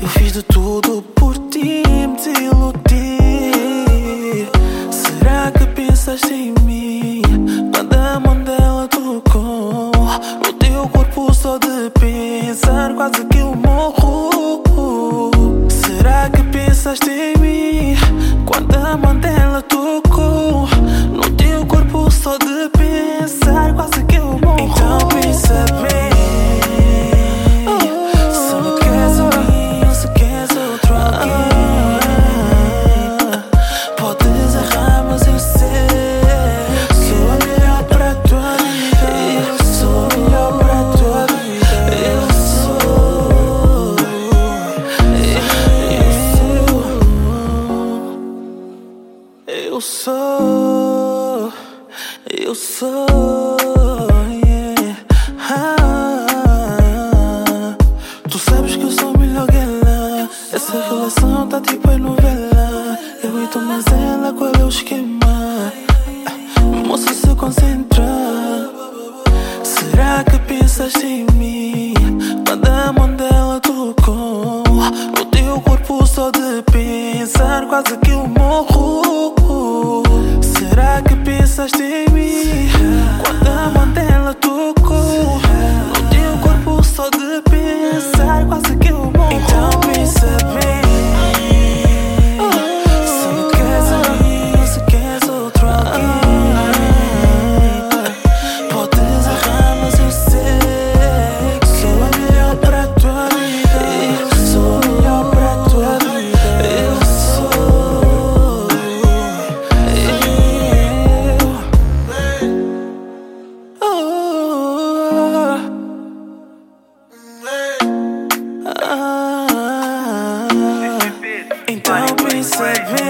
eu fiz de tudo por ti, me desiludir. Pensar, quase que eu morro. Será que pensaste em mim quando a mão dela tocou no teu corpo? Só de pensar, Eu sou Eu sou yeah. ah, Tu sabes que eu sou melhor que ela Essa relação tá tipo em novela Eu e tu, mas ela, qual é o esquema? Moça, se concentra Será que pensaste em mim? Quando a mão dela tocou No teu corpo só de pensar Quase que que pensaste em mim? Frank Payne.